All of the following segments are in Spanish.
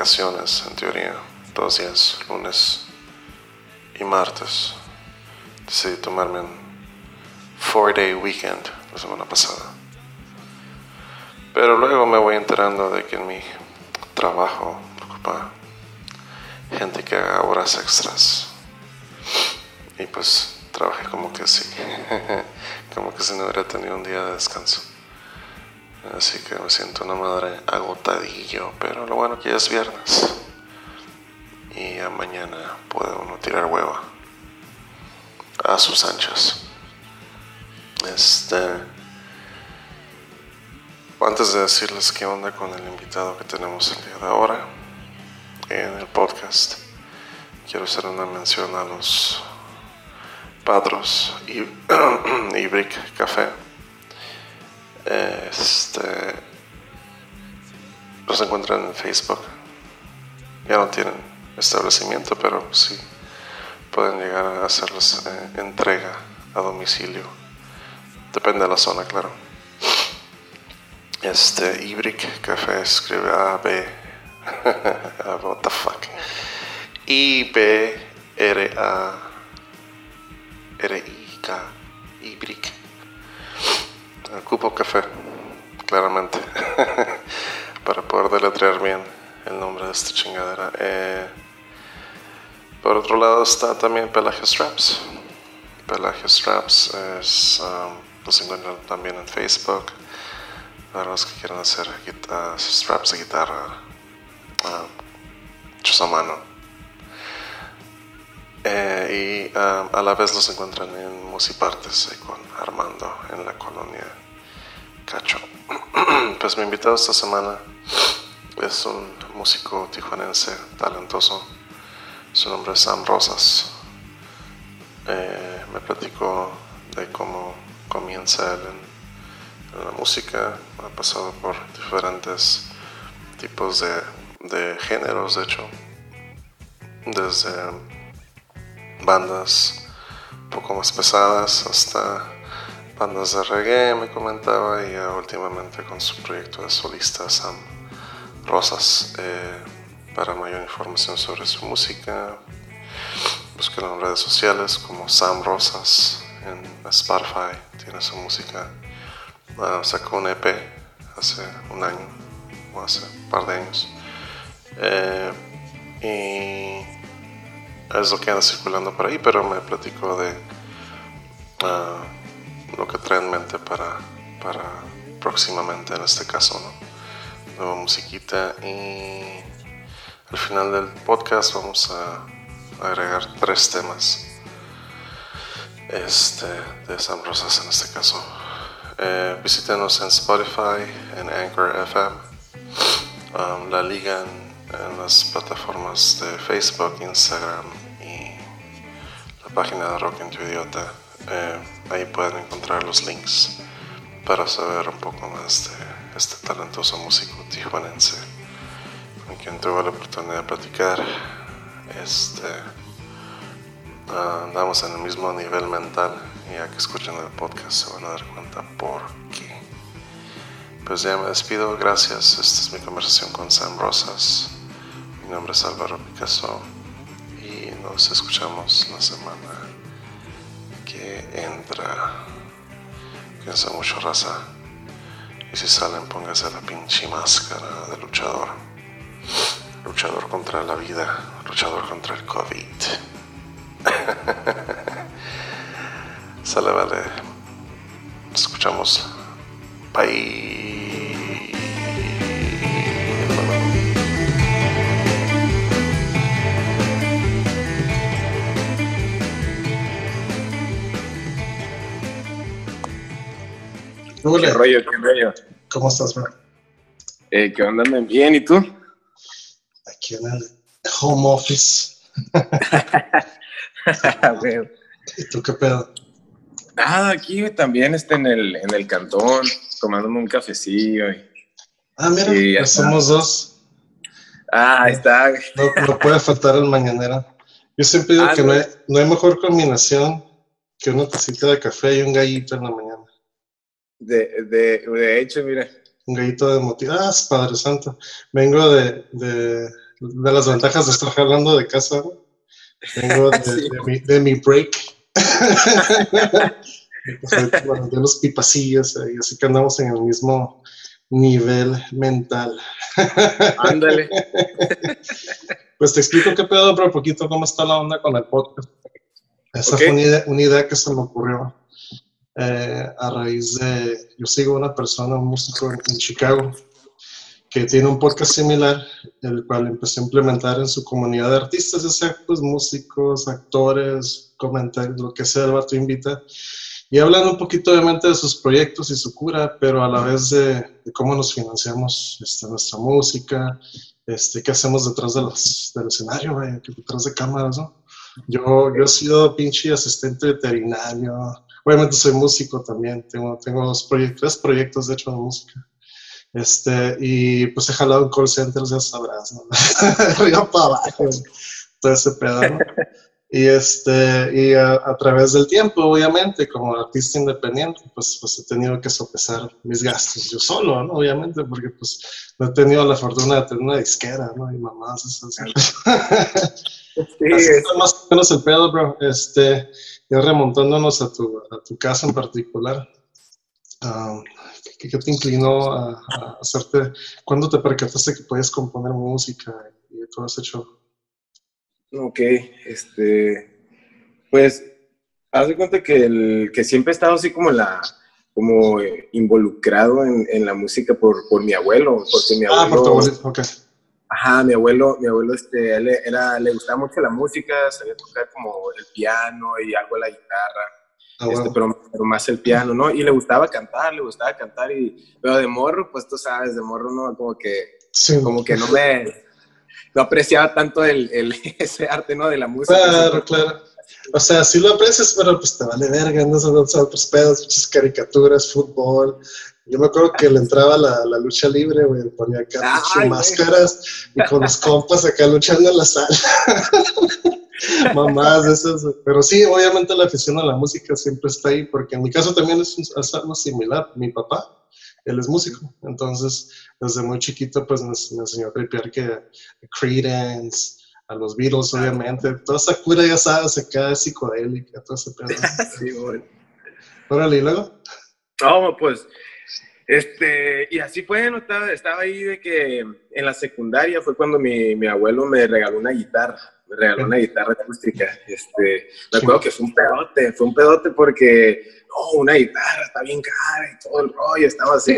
vacaciones, en teoría, dos días, lunes y martes. Decidí tomarme un four day weekend la semana pasada. Pero luego me voy enterando de que en mi trabajo ocupa gente que haga horas extras. Y pues trabajé como que sí, como que si no hubiera tenido un día de descanso. Siento una madre agotadillo, pero lo bueno que ya es viernes. Y a mañana puede uno tirar hueva a sus anchas. Este. Antes de decirles qué onda con el invitado que tenemos el día de ahora en el podcast, quiero hacer una mención a los padros y, y Brick Café. Este, los encuentran en Facebook. Ya no tienen establecimiento, pero sí pueden llegar a hacerles eh, entrega a domicilio. Depende de la zona, claro. Este, Ibrick Café escribe A, B. What the fuck. I, B, R, A, R, I, K. Ibrick. Ocupo café, claramente. Para poder deletrear bien el nombre de esta chingadera. Eh, por otro lado está también Pelagio Straps. Pelagio Straps um, los encuentran también en Facebook. Para los que quieran hacer straps de guitarra uh, hechos a mano. Eh, y um, a la vez los encuentran en Musipartes con Armando en la colonia Cacho. pues mi invitado esta semana es un músico tijuanense talentoso su nombre es Sam Rosas. Eh, me platicó de cómo comienza él en, la música. Ha pasado por diferentes tipos de, géneros, de hecho. Desde bandas un poco más pesadas hasta bandas de reggae, me comentaba, y últimamente con su proyecto de solista Sam Rosas. Eh, para mayor información sobre su música, búsquenlo en redes sociales como Sam Rosas en Spotify, tiene su música. sacó un EP hace un año o hace un par de años. Eh, y es lo que anda circulando por ahí, pero me platico de ah, lo que trae en mente para, para próximamente en este caso, ¿no? Nueva musiquita y al final del podcast vamos a agregar tres temas este, de Sam Rosas en este caso. Eh, visítenos en Spotify, en Anchor FM, um, la liga en, las plataformas de Facebook, Instagram y la página de Rock en Idiota. Eh, ahí pueden encontrar los links para saber un poco más de este talentoso músico tijuanense quien tuve la oportunidad de platicar, este, andamos en el mismo nivel mental y ya que escuchen el podcast se van a dar cuenta por qué. Pues ya me despido, gracias. Esta es mi conversación con Sam Rosas. Mi nombre es Álvaro Picasso y nos escuchamos la semana que entra. Piensa mucho, raza. Y si salen, póngase la pinche máscara de luchador. Luchador contra la vida, luchador contra el COVID. Sale, vale. Escuchamos. Bye. ¿Qué rollo? ¿Qué rollo? ¿Cómo estás, man? Eh, ¿Qué onda? Bien, ¿y tú? aquí en el home office. ¿Y tú qué pedo? Nada, aquí también está en el, en el cantón, tomándome un cafecillo. ah, mira, pues somos dos. Ah, ahí está. No, puede faltar el mañanera. Yo siempre digo que no hay, no hay, mejor combinación que una tacita de café y un gallito en la mañana. De, de, de hecho, mira. Un gallito de motivo. Ah, Padre Santo. Vengo de, de, de, las ventajas de estar hablando de casa. Vengo de, sí. mi, de mi break. de los pipacillos, y así que andamos en el mismo nivel mental. Ándale. pues te explico qué pedo, pero poquito cómo está la onda con el podcast. Esa okay. fue una idea, una idea, que se me ocurrió eh, a raíz de, yo sigo una persona, un músico en, en, Chicago, que tiene un podcast similar, el cual empecé a implementar en su comunidad de artistas, ya sea pues músicos, actores, comentarios, lo que sea, el vato invita y hablan un poquito obviamente de sus proyectos y su cura, pero a la vez de, de cómo nos financiamos este, nuestra música, este, qué hacemos detrás de los, del escenario, vaya, detrás de cámaras, ¿no? Yo, yo he sido pinche asistente veterinario, obviamente soy músico también, tengo, tengo dos proyectos, tres proyectos de hecho de música. Este, y pues he jalado en call centers, ya sabrás, ¿no? Arriba para abajo, todo ese pedo, ¿no? Y, este, y a, a, través del tiempo, obviamente, como artista independiente, pues, pues he tenido que sopesar mis gastos yo solo, ¿no? Obviamente, porque pues no he tenido la fortuna de tener una disquera, ¿no? Y mamás, esas. Sí, Así está más o menos el pedo, bro. Este, ya remontándonos a tu, a tu casa en particular, um, ¿qué, ¿qué, te inclinó a, a, hacerte? ¿Cuándo te percataste que podías componer música y todo ese show? Ok, este, pues, haz de cuenta que, el, que siempre he estado así como la, como involucrado en, en la música por, por, mi abuelo, porque mi abuelo... Ah, por tu abuelo, ok. Ajá, mi abuelo, mi abuelo, este, él era, le gustaba mucho la música, sabía tocar como el piano y algo de la guitarra, ah, este, pero, pero, más el piano, ¿no? Y le gustaba cantar, le gustaba cantar, y, pero de morro, pues tú sabes, de morro, ¿no? Como que, sí. como que no me no apreciaba tanto el, el, ese arte, ¿no? De la música. Claro, claro. O sea, sí lo aprecias, pero pues te vale verga, no son otros pedos, muchas caricaturas, fútbol. Yo me acuerdo que le entraba la, la lucha libre, güey, ponía acá Ay, máscaras y con los compas acá luchando en la sala. Mamás, esas. Pero sí, obviamente la afición a la música siempre está ahí, porque en mi caso también es, es algo similar. Mi papá, él es músico, entonces desde muy chiquito pues me, me enseñó a tripear que Creedence, a los Beatles obviamente, toda esa cura ya sabes, acá psicodélica, todo ese pedo. sí, bueno. Órale, ¿y luego? No, pues, este, y así fue, no estaba, estaba ahí de que en la secundaria fue cuando mi, mi abuelo me regaló una guitarra, me regaló una guitarra acústica, este, me acuerdo que fue un pedote, fue un pedote porque no, una guitarra está bien cara y todo el rollo, estaba así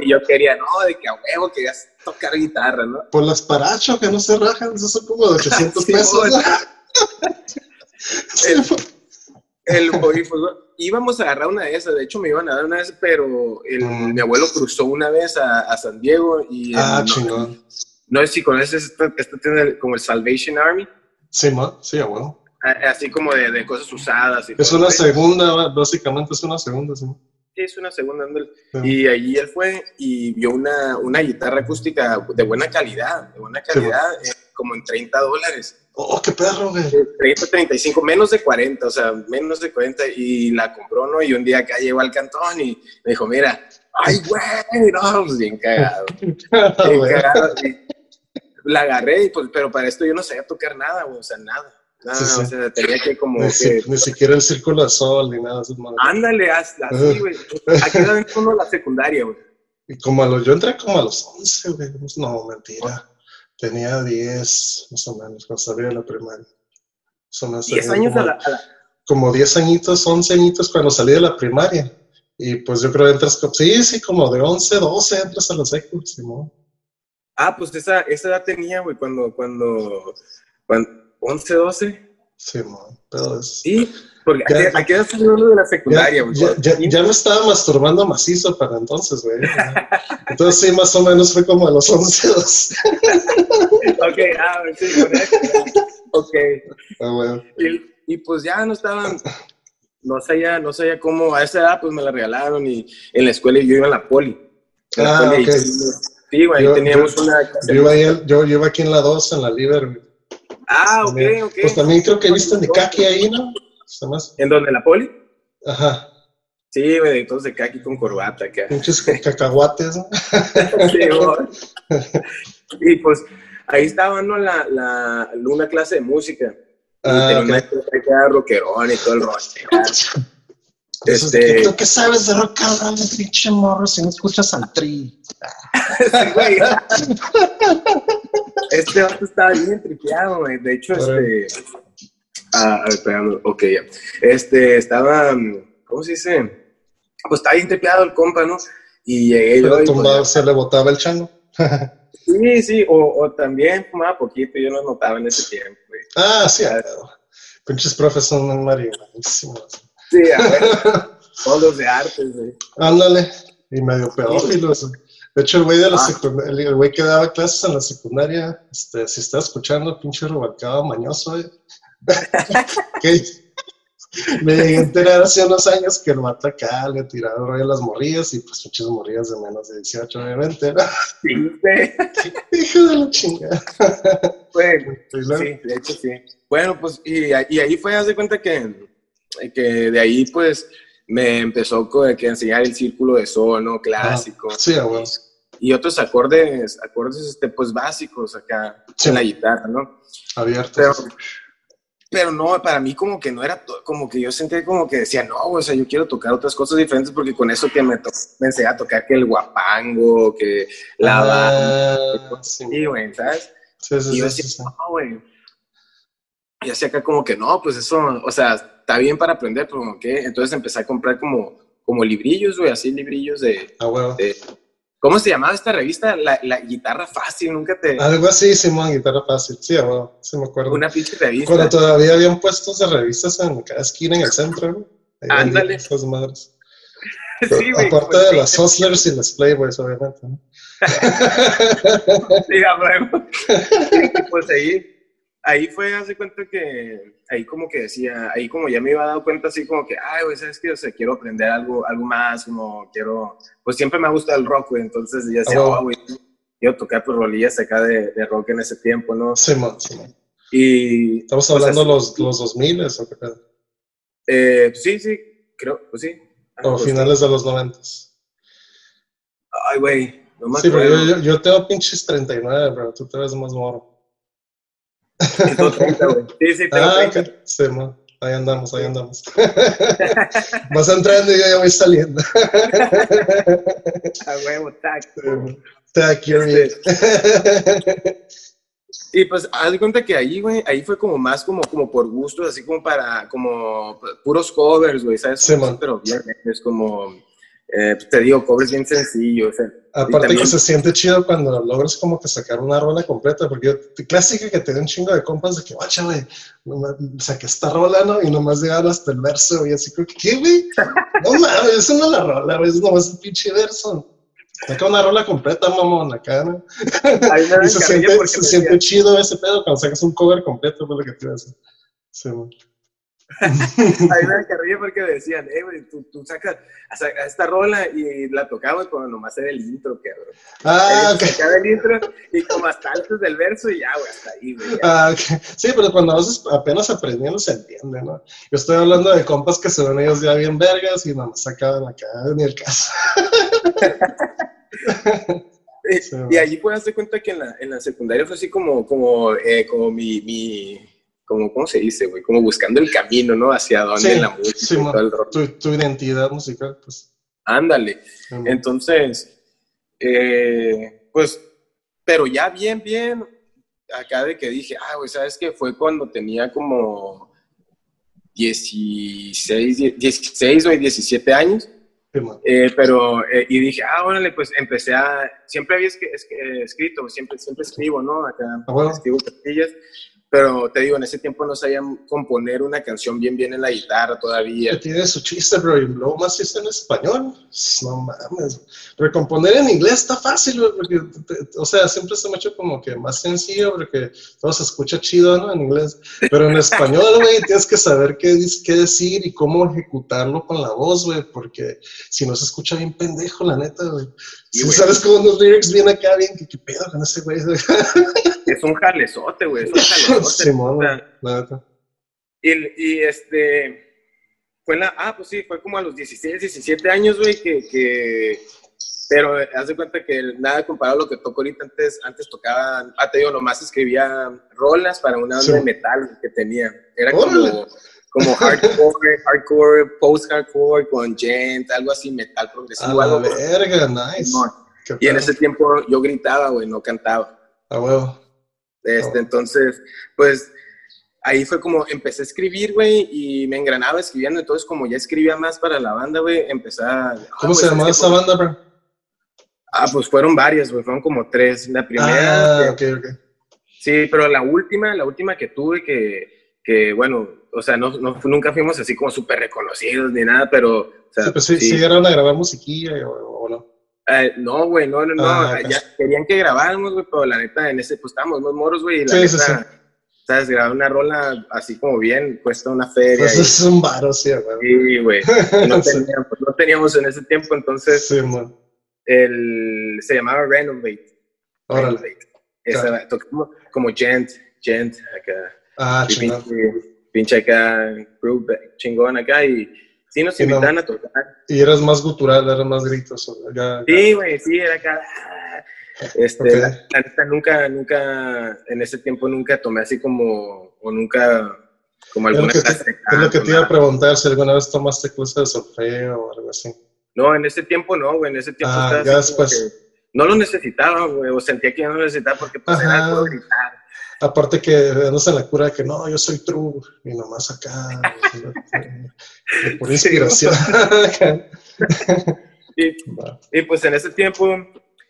y yo quería, no, de que a huevo querías tocar guitarra, ¿no? Por las parachos que no se rajan, eso son como de 800 sí, pesos. el, el, el, íbamos a agarrar una de esas, de hecho me iban a dar una de esas, pero el, mm. mi abuelo cruzó una vez a, a San Diego y... Ah, no, chingón. No sé si conoces, esto, esto tiene como el Salvation Army. Sí, man, sí, abuelo así como de, de, cosas usadas. Y es todo una segunda, básicamente es una segunda, sí. Sí, es una segunda. Sí. Y allí él fue y vio una, una guitarra acústica de buena calidad, de buena calidad, sí, eh, como en 30 dólares. Oh, qué perro, güey. 30, 35, menos de 40, o sea, menos de 40. Y la compró, ¿no? Y un día acá llegó al cantón y me dijo, mira, ay, güey, no, pues bien cagado. bien cagado. la agarré, y pues, pero para esto yo no sabía tocar nada, güey, o sea, nada. Ah, sí, sí. o sea, tenía que como. Ni, que, ni siquiera el círculo de sol ni nada. Ándale, así, güey. Aquí era uno la secundaria, güey. Y como a los, yo entré como a los 11, güey. No, mentira. Tenía 10, más o menos, cuando salí de la primaria. Son 10 años como, a, la, a la, Como 10 añitos, 11 añitos cuando salí de la primaria. Y pues yo creo que entras, sí, sí, como de 11, 12 entras a la secu, Simón. Ah, pues esa, esa edad tenía, güey, cuando, cuando, cuando 11, 12. Sí, man, pero es... Sí, porque ya, aquí era uno de la secundaria, güey. Ya, ya, ya, me estaba masturbando macizo para entonces, güey. Entonces sí, más o menos fue como a los 11, 12. ok, ah, sí, Ok. Ah, bueno. y, y pues ya no estaban no sabía, no sabía cómo, a esa edad pues me la regalaron y en la escuela yo iba a la poli. La ah, poli okay. Sí, güey, ahí teníamos yo, una... Yo iba, ahí, yo, yo iba aquí en la 2, en la Liber, Ah, ok, También. ok. Pues también creo que viste de Kaki ahí, ¿no? ¿En donde la poli? Ajá, Sí, güey, todos de kaki con corbata acá. pinches cacahuates, ¿no? Sí, güey. y pues ahí estaba, ¿no? La, la, una clase de música. Y Ah, tenía un ok. maestro que era rockerón y todo el rollo. Este- que ¿Tú qué sabes de rock and roll, pinche morro, si no escuchas al tri? Este vato estaba bien tripeado, güey. De hecho, este. Ah, a ver, espérame. Ok, ya. Este, estaba. mm, ¿Cómo se dice? Pues estaba bien tripeado el compa, ¿no? Y llegué yo. Pero y, pues, tumbado, se le botaba el chango. sí, sí, o, o también fumaba poquito, yo no notaba en ese tiempo, güey. Ah, sí. Pinches profes son muy marihuanísimos. Sí, a ver. Todos los de artes, güey. Ándale, y medio pedófilos. De hecho, el güey de la Ah. secundaria, el güey que daba clases en la secundaria, este, si está escuchando, pinche Rubalcaba mañoso, güey. me llegué a enterar hace unos años que el vato acá le tiraba rollo a las morrillas y pues muchas morrillas de menos de 18, obviamente, ¿no? Sí. Hijo de la chingada. Luego- Sí, de hecho sí. Bueno, pues, y, y ahí fue, haz de cuenta que, que de ahí, pues, me empezó a enseñar el círculo de sol, ¿no? Clásico. Sí, a huevo. Y otros acordes, acordes, este, pues, básicos acá Sí. en la guitarra, ¿no? Abierto. Pero, pero no, para mí como que no era, como que yo sentía como que decía, no, o sea, yo quiero tocar otras cosas diferentes porque con eso que me, me enseñé a tocar que el guapango, que la banda, Ah, sí, sí, güey, ¿sabes? sí, sí, Y yo sí, decía, sí, sí. no, güey. Y así acá como que no, pues eso, o sea, está bien para aprender, pero como que, entonces empecé a comprar como, como librillos, güey, así librillos de, A huevo. de- ¿cómo se llamaba esta revista? La, la guitarra fácil, nunca te, Algo así, Simón, guitarra fácil. Sí, a huevo. Sí, me acuerdo. una pinche revista. Cuando todavía habían puestos de revistas en cada esquina en el centro, vendían Ándale. Esas madres. sí, güey. Aparte pues, de las Hustlers y las Playboys, obviamente, ¿no? Sí, a pues ahí, ahí fue, hace cuenta que, ahí como que decía, ahí como ya me iba dando cuenta así como que, ay, güey, ¿sabes qué? O sea, quiero aprender algo, algo más, como quiero, pues siempre me ha gustado el rock, güey, entonces ya decía, Ah, oh, güey, quiero tocar por rolillas acá de, de rock en ese tiempo, ¿no? Simón, Simón. Y... Estamos pues, hablando así- los, los 2000 o qué pedo? Eh, sí, sí, creo, pues sí. Ah, O pues, finales de los 90. Ay, güey, no me Sí, pero yo, yo, yo tengo pinches 39, pero tú te ves más moro. Tengo 30, güey. Sí, sí, tengo Ah, 30. ok. Simón. Ahí andamos, ahí andamos. Vas entrando y yo ya voy saliendo. A huevo, tac. You're Este. Y pues, haz de cuenta que ahí, güey, ahí fue como más como, como por gustos, así como para, como puros covers, güey, ¿sabes? Sí. Pero bien, es como, eh, te digo, covers bien sencillos, o sea, Aparte también- que se siente chido cuando logras como que sacar una rola completa, porque yo, clásica que te da un chingo de compas de que, guacha, güey, saqué esta rola, ¿no? Y nomás llegaron hasta el verso, y así que, ¿qué, güey? No mames, eso no es la rola, güey, es nomás un pinche verso. Saca una rola completa, mamón, acá, ¿no? Y se siente, se siente chido ese pedo cuando sacas un cover completo, fue lo que te iba a decir. Sí. Ahí me carrilla porque me decían, eh, güey, tú, tú sacas saca esta rola y la tocabas cuando nomás era el intro, cabrón. Ah, ok. Sacaba el intro y como hasta antes del verso y ya, güey, hasta ahí, güey. Ah, ok. Sí, pero cuando vas apenas aprendiendo se entiende, ¿no? Yo estoy hablando de compas que se ven ellos ya bien vergas y nomás sacaban acá ni el caso. Y allí puedes darte cuenta que en la, en la secundaria fue así como, como, eh, como mi, mi como, ¿cómo se dice, güey? Como buscando el camino, ¿no? Hacia dónde Sí, la música sí, y todo el rollo. Tu, tu identidad musical, pues. Ándale. Entonces, eh, pues, pero ya bien, bien, acá de que dije, ah, güey, ¿sabes qué? Fue cuando tenía como 16, 16 o 17 años. Eh, pero, eh, y dije, ah, órale, pues empecé a, siempre había es- eh, escrito, siempre, siempre escribo, ¿no? Acá Ah, bueno. escribo cartillas, pero te digo, en ese tiempo no sabía componer una canción bien, bien en la guitarra todavía. tiene su chiste, bro, y luego más está en español. No mames. Recomponer en inglés está fácil, güey, porque, o sea, siempre se me ha hecho como que más sencillo porque todo se escucha chido, ¿no? En inglés. Pero en español, güey, tienes que saber qué, qué decir y cómo ejecutarlo con la voz, güey, porque si no se escucha bien pendejo, la neta, güey. Sí, Si sabes como unos lyrics bien acá, bien, que qué pedo con ese güey? es un jalezote, güey, es un jalezote. Simón, neta. y, y este, fue en la, ah, pues sí, fue como a los 16, 17 años, güey, que, que, pero haz de cuenta que nada comparado a lo que toco ahorita, antes, antes tocaba, ah, te digo, nomás escribía rolas para una banda Sí. de metal que tenía. Era Órale. como, como hardcore, hardcore, post-hardcore con gent, algo así, metal A progresivo, la algo. verga, nice. No, Y en ese tiempo yo gritaba, güey, no cantaba. A huevo. Este, Oh. Entonces, pues ahí fue como empecé a escribir, güey, y me engranaba escribiendo. Entonces, como ya escribía más para la banda, güey, empecé a. ah, ¿Cómo pues, se llamaba esa banda, bro? Ah, pues fueron varias, güey, fueron como tres. La primera, Ah, que- ok, ok. sí, pero la última, la última que tuve que, que bueno, o sea, no, no- nunca fuimos así como súper reconocidos ni nada, pero. O sea, Sí, pues sí, sí. sí llegaron a grabar musiquilla o. Eh, no, güey, no, no, no. Ah, ya querían que grabáramos, güey, pero la neta, en ese, pues estábamos muy moros, güey, Sí, neta, sí, sí. ¿sabes? Grabar una rola así como bien cuesta una feria. Pues y- es un varo, sí, huevo. Sí, güey. No Sí. teníamos, no teníamos en ese tiempo, entonces Sí, man. el, se llamaba Renovate. Órale. Renovate. Esa, tocamos como Gent, Gent, acá. Ah, chingón. pinche, pinche acá, groove chingón acá, y sí nos Y no- invitaban a tocar. Y eras más gutural, eras más gritos. Ya, Sí, güey, sí, era acá. ah. Este, Ok. la, la neta, nunca, nunca, en ese tiempo nunca tomé así como, o nunca, como Es alguna te, clase de es lo que te iba a preguntar, si alguna vez tomaste clases de solfeo o algo así. No, en ese tiempo no, güey, en ese tiempo Ah, ya después. no lo necesitaba, güey, o sentía que no lo necesitaba porque pues Ajá. era puro gritar. Aparte que andas en la cura de que no, yo soy true, y nomás acá, de, de pura Sí, inspiración. Y, pues en ese tiempo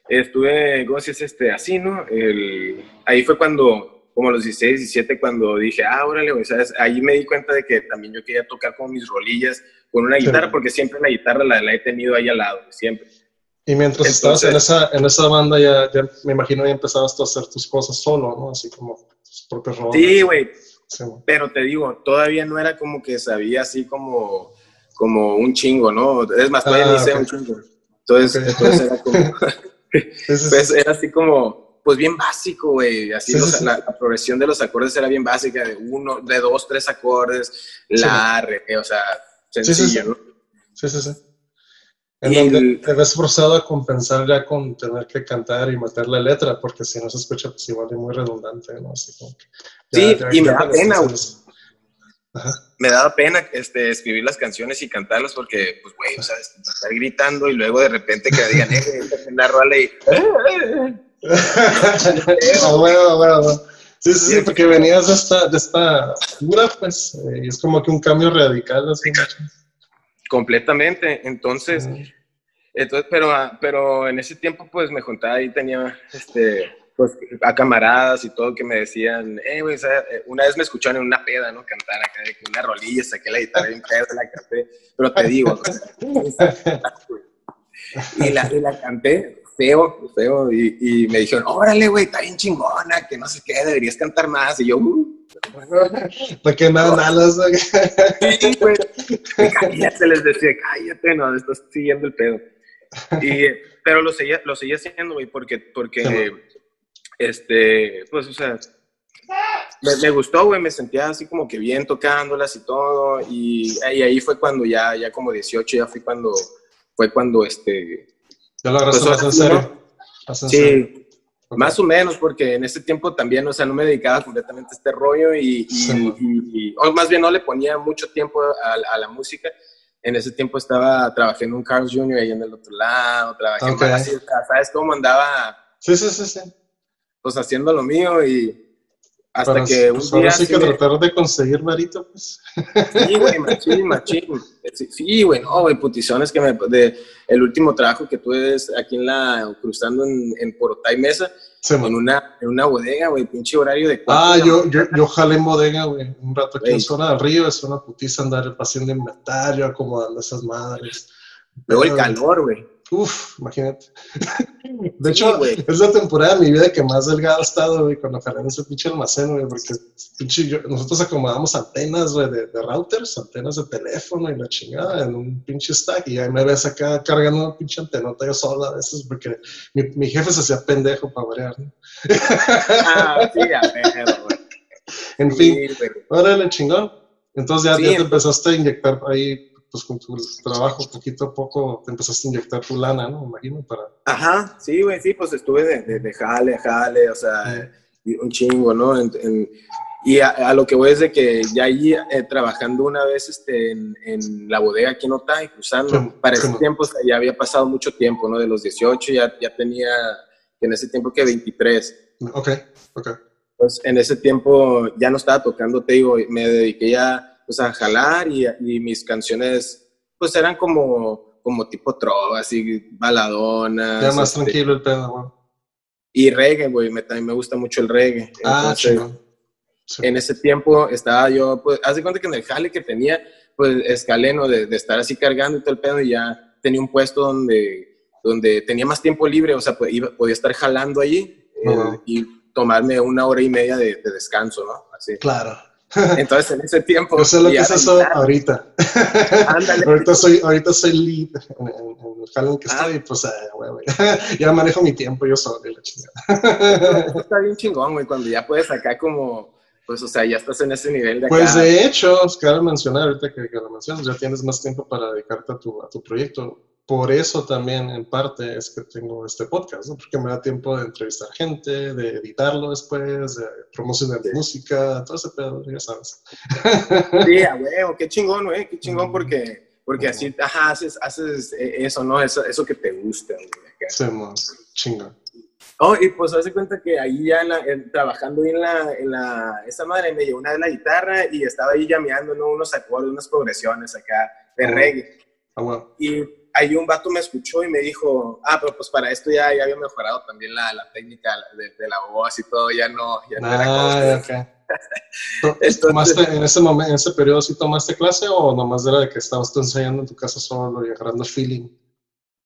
estuve, ¿cómo se dice? Este, así, ¿no? El, ahí fue cuando, como a los 16, 17, cuando dije, ah, órale, güey, ¿sabes? Ahí me di cuenta de que también yo quería tocar como mis rolillas con una Sí. guitarra, porque siempre la guitarra la, la he tenido ahí al lado, siempre. Y mientras Entonces- estabas en esa, en esa banda, ya, ya me imagino ya empezabas tú a hacer tus cosas solo, ¿no? Así como tus propios roles. Sí, güey, Sí, pero te digo, todavía no era como que sabía así como, como un chingo, ¿no? Es más, todavía Ah, ni sé ok. un chingo. Entonces, entonces era como, pues era así como, pues bien básico, güey. Así Sí, los- sí, sí. La, la progresión de los acordes era bien básica, de uno, de dos, tres acordes, la, re, o sea, sencillo. ¿no? Sí, sí, sí. En Y donde el- te ves forzado a compensar ya con tener que cantar y meter la letra, porque si no se escucha, pues igual es muy redundante, ¿no? Así como que Sí, y me da pena, Ajá. me daba pena este, escribir las canciones y cantarlas porque, pues, güey, o sea, estar gritando y luego de repente que digan, eh, una rola y... Ah, bueno, bueno, bueno. Sí, sí, sí, porque venías de esta, de esta cura, pues, eh, y es como que un cambio radical, así. Completamente. Entonces, entonces pero, ah, pero en ese tiempo, pues, me juntaba y tenía, este, pues, a camaradas y todo que me decían, eh, güey, eh, una vez me escucharon en una peda, ¿no? Cantar acá, de que una rolilla, saqué la guitarra bien pedo, la canté, pero te digo, y la, y la canté feo, feo, y, y me dijeron, órale, güey, está bien chingona, que no sé qué, deberías cantar más, y yo, uh, Para que nada, nada, Sí, güey. Cállate, les decía, cállate, no, estás siguiendo el pedo. Y, pero lo seguía, lo seguía haciendo, güey, porque, porque Sí, este, pues, o sea, me, me gustó, güey, me sentía así como que bien tocándolas y todo, y, y ahí fue cuando ya, ya como 18, ya fue cuando, fue cuando, este, Ya lo agarraste Pues, más en sí, serio. ¿no? Más en serio. sí, Ok. Más o menos, porque en ese tiempo también, o sea, no me dedicaba completamente a este rollo y, y- Sí. y- y- o más bien no le ponía mucho tiempo a, a la música. En ese tiempo estaba trabajando en Carl's Jr. ahí en el otro lado, trabajé Ok. en sea, ¿sabes cómo andaba? Sí, sí, sí, sí. Pues haciendo lo mío y hasta que un pues, día... sí que me- tratar de conseguir varito, pues. Sí, güey, machín, machín. Sí, güey, no, güey, putizones que me... De, el último trabajo que tuve es aquí en la... cruzando en, en Porotay Mesa, Sí, en una, en una bodega, güey, pinche horario de... cuatro Ah, yo, yo, yo jalé en bodega, güey, un rato aquí en zona del río, es una putiza andar haciendo inventario, acomodando esas madres. Luego el calor, güey. Uf, imagínate. De hecho, es la temporada de mi vida que más delgado he estado, güey, cuando jalé en ese pinche almacén, güey, porque pinche, nosotros acomodamos antenas, güey, de, routers, antenas de teléfono y la chingada en un pinche stack, y ahí me ves acá cargando una pinche antenota yo sola a veces, porque mi, mi jefe se hacía pendejo para variar, ¿no? Ah, sí, a ver, güey. En fin, órale, chingón. Entonces ya, ya te empezaste a inyectar ahí pues con tu trabajo poquito a poco te empezaste a inyectar tu lana, ¿no? Me imagino, para... Ajá, sí, güey, sí, pues estuve de, de, jale a jale, o sea, un chingo, ¿no? y a, lo que voy es de que ya ahí eh, trabajando una vez este, en, en, la bodega aquí en Otay, usando, para ese tiempo ya había pasado mucho tiempo, ¿no? De los 18 ya, ya tenía, en ese tiempo que 23. Ok, ok. Pues en ese tiempo ya no estaba tocando, te digo, me dediqué ya pues a jalar y, y, mis canciones pues eran como, como tipo trova, así baladonas. Ya más este, tranquilo el pedo, güey. Y reggae, güey, me, también me gusta mucho el reggae. Ah, Entonces, En ese tiempo estaba yo, pues, haz de cuenta que en el jale que tenía, pues escalé, ¿no? De, de, estar así cargando y todo el pedo y ya tenía un puesto donde, donde tenía más tiempo libre, o sea, pues, iba, podía estar jalando allí eh, y tomarme una hora y media de, de descanso, ¿no? Así. Claro. Entonces, en ese tiempo. Yo sé lo que es eso ahorita. ahorita, soy, ahorita soy lead en, el jardín que ah. estoy, pues, eh, ya manejo mi tiempo yo solo, la chingada. Está bien chingón, güey, cuando ya puedes acá como. Pues, o sea, ya estás en ese nivel de acá. Pues, de hecho, cabe mencionar ahorita que, que lo mencionas, ya tienes más tiempo para dedicarte a tu, a tu proyecto por eso también en parte es que tengo este podcast, ¿no? porque me da tiempo de entrevistar gente, de editarlo después, de promocionar música, todo ese pedo, ya sabes. Sí, a huevo, qué chingón, güey, qué chingón porque, porque así, ajá, haces, haces eso, ¿no? Eso, eso que te gusta. Hacemos, chingón. Oh, y pues hace cuenta que ahí ya trabajando en la, en la, esa madre me llevó una de la guitarra y estaba ahí llameando, ¿no? Unos acordes, unas progresiones acá de reggae. Ah, bueno. Y ahí un vato me escuchó y me dijo, ah, pero pues para esto ya, ya había mejorado también la, la técnica de, la voz y todo, ya no, ya no ah, era okay. ¿Tomaste en ese momento, en ese periodo sí tomaste clase o nomás era de que estabas tú ensayando en tu casa solo y agarrando feeling?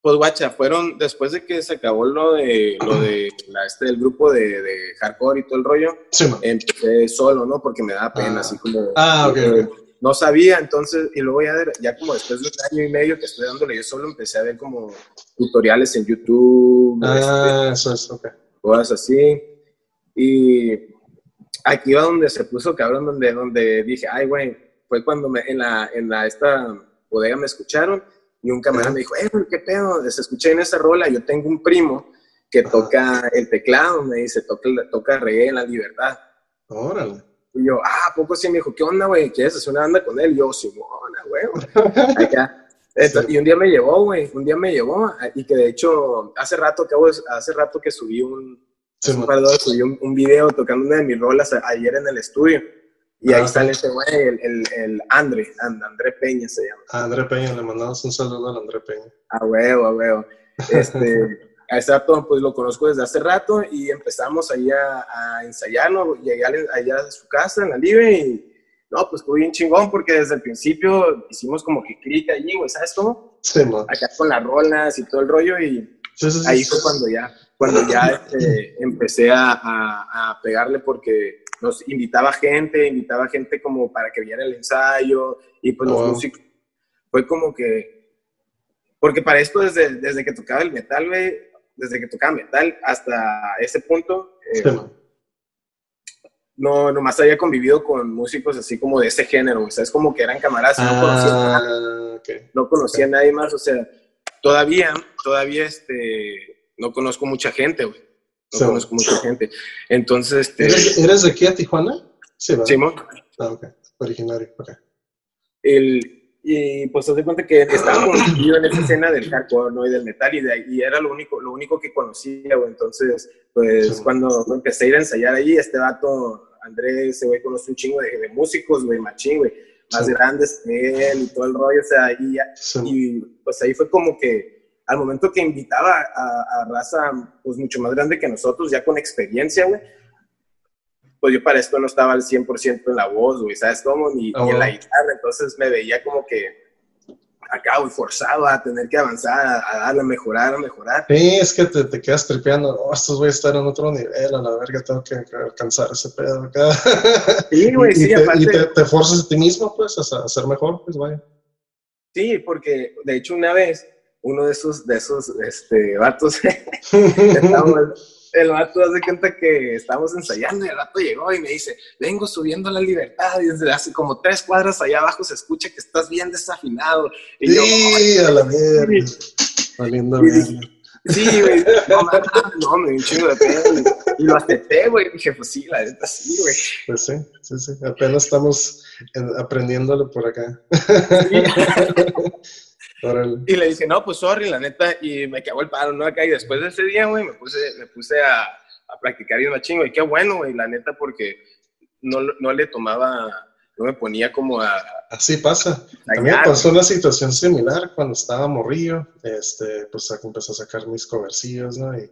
Pues guacha, fueron después de que se acabó lo de lo de la, este del grupo de, de, hardcore y todo el rollo, sí, empecé solo, ¿no? Porque me da pena, ah. así como. Ah, ok, ok no sabía, entonces, y luego ya, ya como después de un año y medio que estoy dándole, yo solo empecé a ver como tutoriales en YouTube. Ah, este, eso es. Cosas así. Y aquí va donde se puso cabrón, donde, donde dije, ay, güey, fue cuando me, en, la, en la, esta bodega me escucharon y un camarada me dijo, eh, ¿qué pedo? Se escuché en esa rola, yo tengo un primo que toca el teclado, me dice, toca, toca reggae en la libertad. Órale. Y yo, ah, poco sí? Me dijo, ¿qué onda, güey? ¿Quieres hacer una banda con él? Y yo, Simona, güey. Y un día me llevó, güey, un día me llevó, y que de hecho, hace rato, que, hace rato que subí un, horas subí un, video tocando una de mis rolas ayer en el estudio. Y ahí sale ese güey, el, el, el André, André Peña se llama. André Peña, le mandamos un saludo al André Peña. A huevo, a huevo. Este, a ese rato, pues lo conozco desde hace rato y empezamos ahí a, a ensayarlo. Llegué allá a su casa en la Live y no, pues fue bien chingón porque desde el principio hicimos como que clic allí, güey, ¿sabes cómo? Sí, Acá con las rolas y todo el rollo y ahí fue cuando ya, cuando ya este, empecé a, a, pegarle porque nos invitaba gente, invitaba gente como para que viera el ensayo y pues los músicos. Fue como que, porque para esto desde, desde que tocaba el metal, güey, desde que tocaba metal hasta ese punto, eh, no, nomás había convivido con músicos así como de ese género, o sea, es como que eran camaradas y no conocía, ah, no conocía a nadie más, o sea, todavía, todavía, este, no conozco mucha gente, güey. No conozco mucha gente. Entonces, este... ¿Eres, de aquí a Tijuana? Sí, ¿verdad? Simón. Ah, ok. Originario, ok. El, y pues se cuenta que estaba metido en esa escena del hardcore, ¿no? Y del metal, y, de, y era lo único, lo único que conocía, güey. Entonces, pues cuando empecé a ir a ensayar ahí, este vato, Andrés, ese güey conoce un chingo de, de músicos, güey, machín, güey, más grandes que él y todo el rollo, o sea, y, y pues ahí fue como que al momento que invitaba a, a raza, pues mucho más grande que nosotros, ya con experiencia, güey, pues yo para esto no estaba al 100% en la voz, güey, ¿sabes cómo? Ni, en la guitarra, entonces me veía como que, acá, güey, forzado a tener que avanzar, a, darle, a mejorar, a mejorar. Sí, es que te, te quedas tripeando, oh, estos güeyes están en otro nivel, a la verga, tengo que alcanzar ese pedo acá. Sí, güey, sí, y te, aparte. Y te, te forzas a ti mismo, pues, a, a ser mejor, pues, vaya. Sí, porque de hecho una vez uno de esos, de esos este, vatos, estábamos, el vato hace cuenta que estábamos ensayando y el vato llegó y me dice, vengo subiendo la libertad y desde hace como tres cuadras allá abajo se escucha que estás bien desafinado. Y sí, yo, a la mierda. Valiendo bien. Sí, güey, no, no, me dio un chingo de pena. Y, y lo acepté, güey. Dije, pues sí, la neta sí, güey. Pues sí, sí, sí. Apenas estamos aprendiéndolo por acá. Sí. y le dije, no, pues sorry, la neta, y me cagó el paro, ¿no? Acá, y después de ese día, güey, me puse, me puse a, a practicar y una chingo, y qué bueno, güey, la neta, porque no, no le tomaba, no me ponía como a... Así pasa. A mí me pasó una situación similar cuando estaba morrillo, este, pues empecé a sacar mis covercillos, ¿no? Y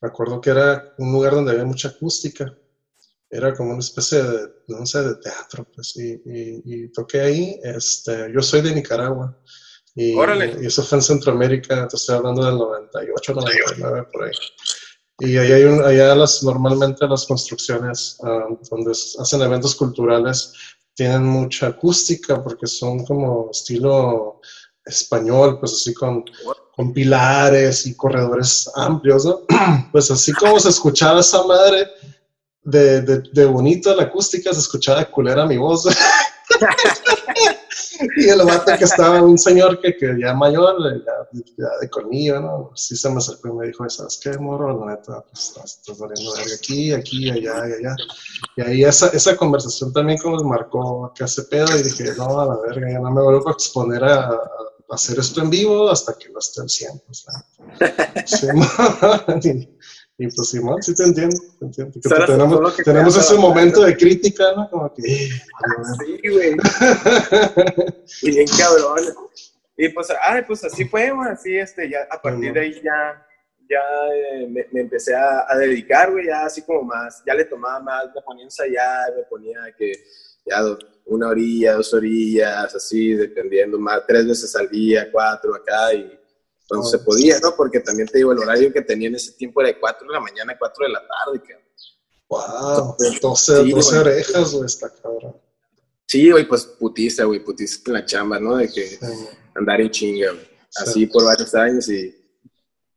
me acuerdo que era un lugar donde había mucha acústica, era como una especie de, no sé, de teatro, pues, y, y, y toqué ahí, este, yo soy de Nicaragua, y, y, eso fue en Centroamérica, te estoy hablando del 98, 99, por ahí. Y ahí hay un, allá las, normalmente las construcciones uh, donde hacen eventos culturales tienen mucha acústica porque son como estilo español, pues así con, con pilares y corredores amplios, ¿no? Pues así como se escuchaba esa madre de, de, de bonito la acústica, se escuchaba culera mi voz. y el vato que estaba, un señor que, que ya mayor, ya, ya, de colmillo, ¿no? Sí se me acercó y me dijo, ¿sabes qué, morro? La neta, pues estás, estás valiendo verga aquí, aquí, allá, y allá. Y ahí esa, esa conversación también como marcó que hace pedo y dije, no, a la verga, ya no me vuelvo a exponer a, a hacer esto en vivo hasta que no esté al 100, pues, sí, y, pues Simón, sí te entiendo, te entiendo. Tenemos, tenemos ese momento de crítica, ¿no? Como que... sí, güey. y bien cabrón. Y pues, ay, pues así fue, güey, así, este, ya a partir de ahí ya, ya eh, me, me, empecé a, a dedicar, güey, ya así como más, ya le tomaba más, me ponía a ensayar, me ponía que ya una orilla, dos orillas, así, dependiendo, más, tres veces al día, cuatro acá, y cuando oh, se podía, ¿no? Porque también te digo, el horario que tenía en ese tiempo era de 4 de la mañana a 4 de la tarde, cabrón. Wow, 12, sí, 12 orejas, güey, está cabrón. Sí, güey, pues putiza, güey, putiza en la chamba, ¿no? De que sí. andar en chinga, güey. Así sí. por varios años y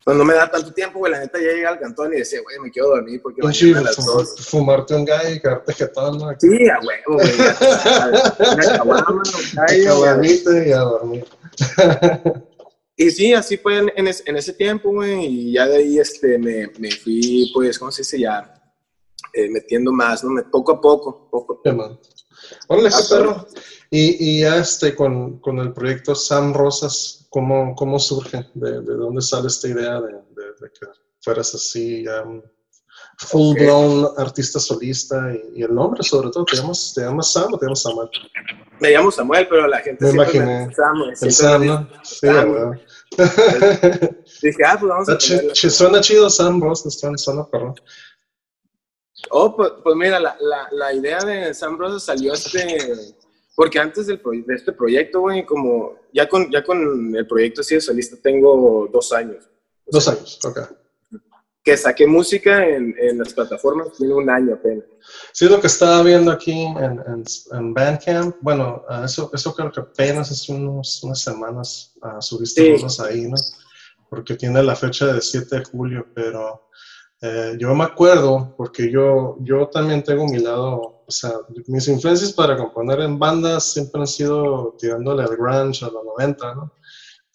pues no me da tanto tiempo, güey. La neta ya llega al cantón y decía, güey, me quiero dormir porque mañana sí, a las dos. Fumarte un gallo y quedarte jetón, ¿no? Sí, a huevo, güey. Una caguama, y a dormir. Y sí, así fue en, en, en ese tiempo, güey. Y ya de ahí este, me, me fui, pues, ¿cómo se dice? Ya eh, metiendo más, ¿no? Poco a poco, poco a poco. Órale, ah, perro. Y, y ya este, con, con el proyecto Sam Rosas, ¿cómo, cómo surge? ¿De, ¿De, dónde sale esta idea de, de, de que fueras así, ya full blown okay. artista solista? Y, y, el nombre, sobre todo, ¿te llamas, ¿te llamas Sam o te llamas Samuel? Me llamo Samuel, pero la gente me imaginé. Me Sam, el Sam, ¿no? Sí, Sam. Dije, ah, pues vamos a ch Suena chido Sam Rosas, suena perro. Oh, pues, pues mira, la, la, la, idea de Sam Rosas salió este, porque antes del de este proyecto, güey, como ya con, ya con el proyecto así de solista tengo dos años. Dos años, ok. Que saqué música en, en las plataformas, tiene un año apenas. Sí, lo que estaba viendo aquí en, en, en Bandcamp, bueno, eso, eso creo que apenas hace unos, unas semanas uh, subiste sí. ahí, ¿no? Porque tiene la fecha del 7 de julio, pero eh, yo me acuerdo, porque yo, yo también tengo mi lado, o sea, mis influencias para componer en bandas siempre han sido tirándole al grunge a los 90, ¿no?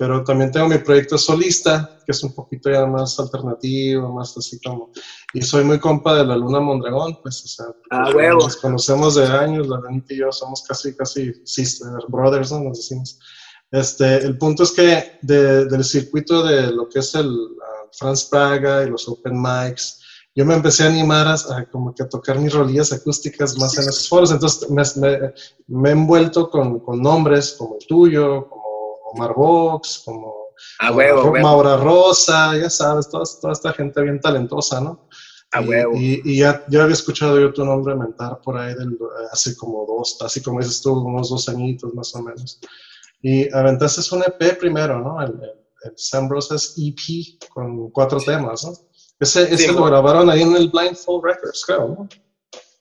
Pero también tengo mi proyecto solista, que es un poquito ya más alternativo, más así como... Y soy muy compa de la Luna Mondragón, pues, o sea, ah, huevo. nos conocemos de años, la Lenita y yo somos casi, casi sister, brothers, ¿no? Nos decimos. Este, el punto es que de, del circuito de lo que es el Franz Praga y los open mics, yo me empecé a animar a, a, como que a tocar mis rolillas acústicas más en esos foros, entonces me, me, me he envuelto con, con, nombres como el tuyo, como Omar Vox, como a huevo, Maura, Maura Rosa, ya sabes, toda, toda, esta gente bien talentosa, ¿no? A huevo. Y, y, ya, ya, había escuchado yo tu nombre mentar por ahí del, hace como dos, así como dices tú, unos dos añitos más o menos. Y aventaste un EP primero, ¿no? El, el, Sam Rosas EP con cuatro temas, ¿no? Ese, ese lo grabaron ahí en el Blindfold Records, creo, ¿no?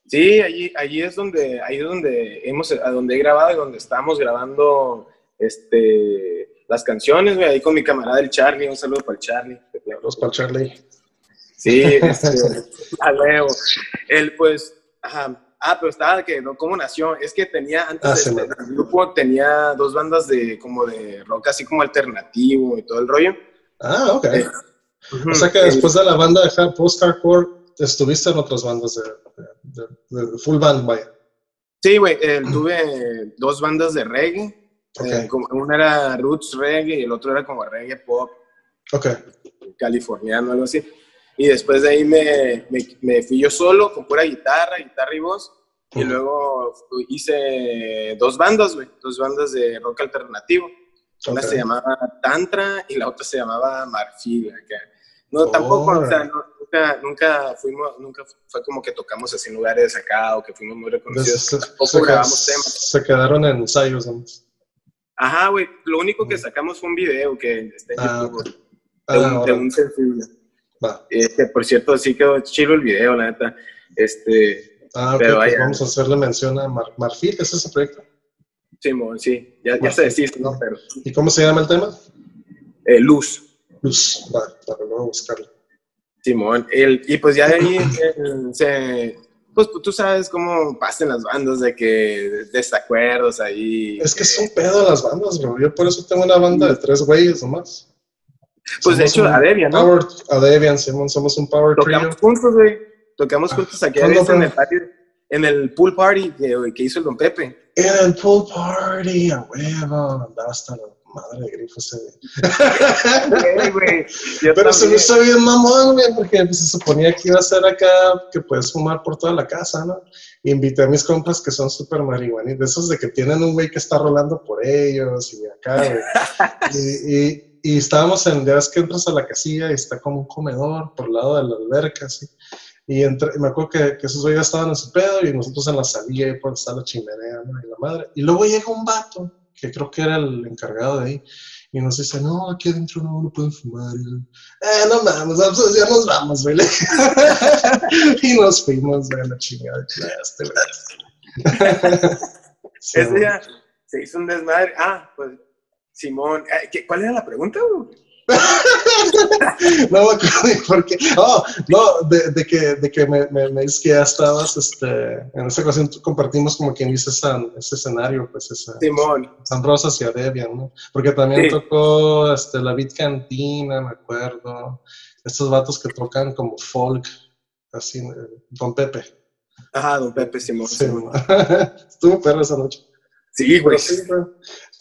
Sí, allí, allí es donde, ahí es donde hemos, a donde he grabado y donde estamos grabando este, las canciones, güey, ahí con mi camarada el Charlie, un saludo para el Charlie. Saludos para el Charlie. Sí, este, a huevo. Él, pues, ajá, Ah, pero estaba que, ¿no? ¿Cómo nació? Es que tenía, antes ah, este, el grupo tenía dos bandas de, como de rock así como alternativo y todo el rollo. Ah, ok. Eh, o sea que después de la banda de post-hardcore, estuviste en otras bandas de, de, full band, vaya. Sí, güey, eh, tuve dos bandas de reggae. Eh, una era roots reggae y el otro era como reggae pop. Ok. Californiano, algo así. Y después de ahí me, me, fui yo solo con pura guitarra, guitarra y voz. Y luego hice dos bandas, güey, dos bandas de rock alternativo. Una se llamaba Tantra y la otra se llamaba Marfil. No, tampoco, o sea, nunca, nunca fuimos, nunca fue como que tocamos así en lugares acá o que fuimos muy reconocidos. Se, tampoco grabamos temas. Se quedaron en ensayos, ¿no? Ajá, güey, lo único que sacamos fue un video que está en ah, YouTube. Ah, de, un sencillo. Este, por cierto, sí quedó chido el video, la neta. Este, ah, pero pues vamos a hacerle mención a Marfil, ¿es ese proyecto? Sí, sí, ya, ya se decís, ¿no? Pero, ¿Y cómo se llama el tema? Eh, Luz. Luz, va, para luego buscarlo. Simón, el, y pues ya de ahí se, pues tú sabes cómo pasan las bandas de que desacuerdos ahí. Es que, son pedo las bandas, bro. Yo por eso tengo una banda de tres güeyes nomás. Pues de hecho, a Debian, ¿no? Power, a Debian, Simón, somos un power Tocamos juntos, güey. Tocamos juntos aquí en el en el pool party que, que, hizo el Don Pepe. En el pool party, a huevo, andaba hasta la madre de grifo ese güey. Pero se me hizo bien mamón, güey, porque se suponía que iba a ser acá que puedes fumar por toda la casa, ¿no? invité a mis compas que son súper marihuanis, de esos de que tienen un güey que está rolando por ellos y acá, güey. y, y estábamos en, ya ves que entras a la casilla y está como un comedor por el lado de la alberca, así. Y entre, me acuerdo que, que esos güeyes estaban en su pedo y nosotros en la salida y por estar la chimenea, ¿no? Y la madre. Y luego llega un vato, que creo que era el encargado de ahí, y nos dice, no, aquí adentro no, no pueden fumar. Y, eh, no mames, pues, ya nos vamos, güey. y nos fuimos, de la chingada. Este, Ese día se hizo un desmadre. Ah, pues Simón, eh, ¿cuál era la pregunta? no me acuerdo porque. Oh, no, de, de, que, de que me, me, me dices que ya estabas, este, en esa ocasión compartimos como quien dice ese escenario, pues esa. Simón. San Rosas y ¿no? Porque también tocó este, la Beat Cantina, me acuerdo. Estos vatos que tocan como folk, así, eh, Don Pepe. Ajá, Don Pepe Simón. Simón. Estuvo perro esa noche. Sí, güey.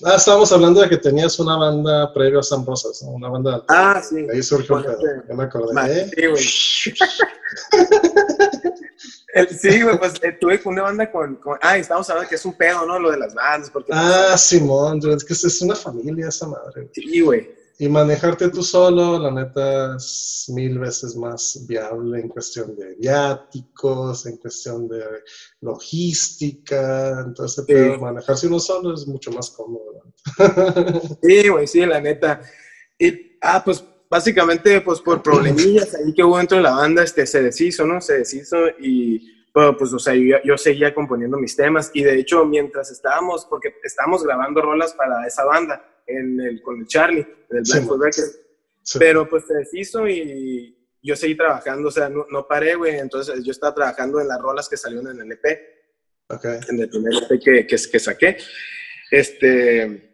Ah, estábamos hablando de que tenías una banda previa a San Rosas, ¿no? Una banda. Ah, sí. Ahí surgió un pedo. Ya me acordé. Sí, güey. sí, güey, pues eh, tuve una banda con, Ah, estábamos hablando que es un pedo, ¿no? Lo de las bandas. Porque, ah, Simón, es que es una familia esa madre. Sí, güey. Y manejarte tú solo, la neta, es mil veces más viable en cuestión de viáticos, en cuestión de logística. Entonces, manejarse uno solo es mucho más cómodo. sí, güey, sí, la neta. Y, ah, pues básicamente, pues por problemillas ahí que hubo dentro de la banda, este, se deshizo, ¿no? Se deshizo y pues, o sea, yo, seguía componiendo mis temas y de hecho mientras estábamos, porque estábamos grabando rolas para esa banda en el, con el Charlie, en el Black sí, pero pues se deshizo y yo seguí trabajando, o sea, no, no paré, güey, entonces yo estaba trabajando en las rolas que salieron en el EP, okay. en el primer EP que, que, que saqué, este...